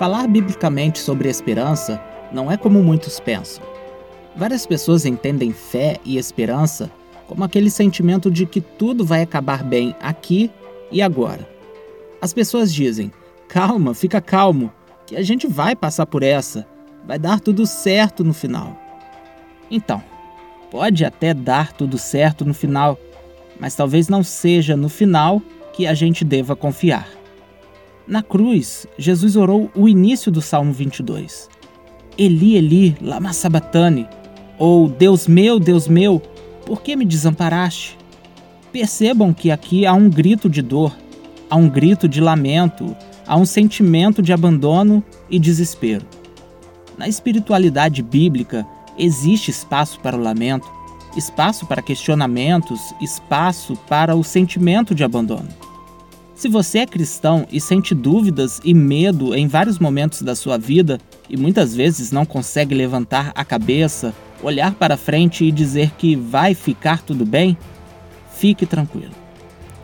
Falar biblicamente sobre esperança não é como muitos pensam. Várias pessoas entendem fé e esperança como aquele sentimento de que tudo vai acabar bem aqui e agora. As pessoas dizem: calma, fica calmo, que a gente vai passar por essa, vai dar tudo certo no final. Então, pode até dar tudo certo no final, mas talvez não seja no final que a gente deva confiar. Na cruz, Jesus orou o início do Salmo 22. Eli, Eli, lama sabatane, ou Deus meu, Deus meu, por que me desamparaste? Percebam que aqui há um grito de dor, há um grito de lamento, há um sentimento de abandono e desespero. Na espiritualidade bíblica, existe espaço para o lamento, espaço para questionamentos, espaço para o sentimento de abandono. Se você é cristão e sente dúvidas e medo em vários momentos da sua vida e muitas vezes não consegue levantar a cabeça, olhar para frente e dizer que vai ficar tudo bem, fique tranquilo.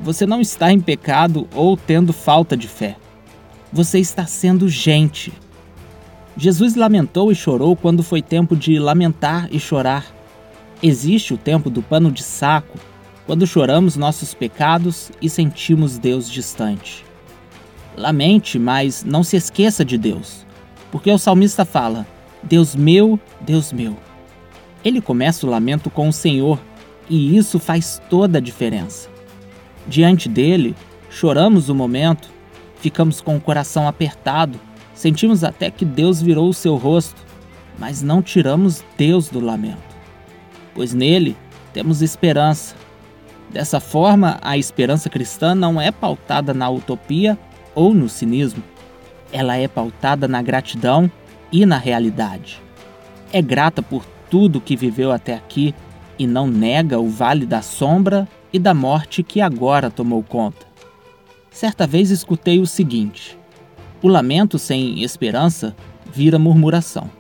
Você não está em pecado ou tendo falta de fé. Você está sendo gente. Jesus lamentou e chorou quando foi tempo de lamentar e chorar. Existe o tempo do pano de saco, quando choramos nossos pecados e sentimos Deus distante. Lamente, mas não se esqueça de Deus, porque o salmista fala: Deus meu, Deus meu. Ele começa o lamento com o Senhor e isso faz toda a diferença. Diante dele, choramos o momento, ficamos com o coração apertado, sentimos até que Deus virou o seu rosto, mas não tiramos Deus do lamento, pois nele temos esperança Dessa forma, a esperança cristã não é pautada na utopia ou no cinismo. Ela é pautada na gratidão e na realidade. É grata por tudo que viveu até aqui e não nega o vale da sombra e da morte que agora tomou conta. Certa vez escutei o seguinte: o lamento sem esperança vira murmuração.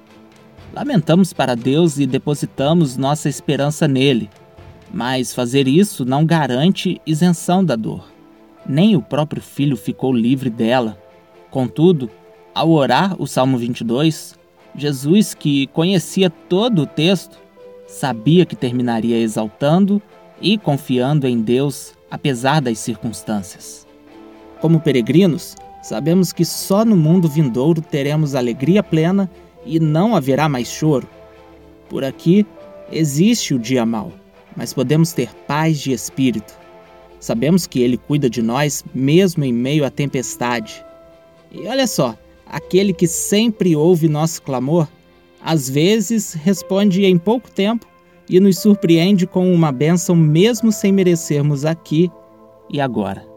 Lamentamos para Deus e depositamos nossa esperança nele mas fazer isso não garante isenção da dor. Nem o próprio filho ficou livre dela. Contudo, ao orar o Salmo 22, Jesus, que conhecia todo o texto, sabia que terminaria exaltando e confiando em Deus apesar das circunstâncias. Como peregrinos, sabemos que só no mundo vindouro teremos alegria plena e não haverá mais choro. Por aqui existe o dia mau mas podemos ter paz de espírito. Sabemos que Ele cuida de nós mesmo em meio à tempestade. E olha só, aquele que sempre ouve nosso clamor, às vezes responde em pouco tempo e nos surpreende com uma bênção mesmo sem merecermos aqui e agora.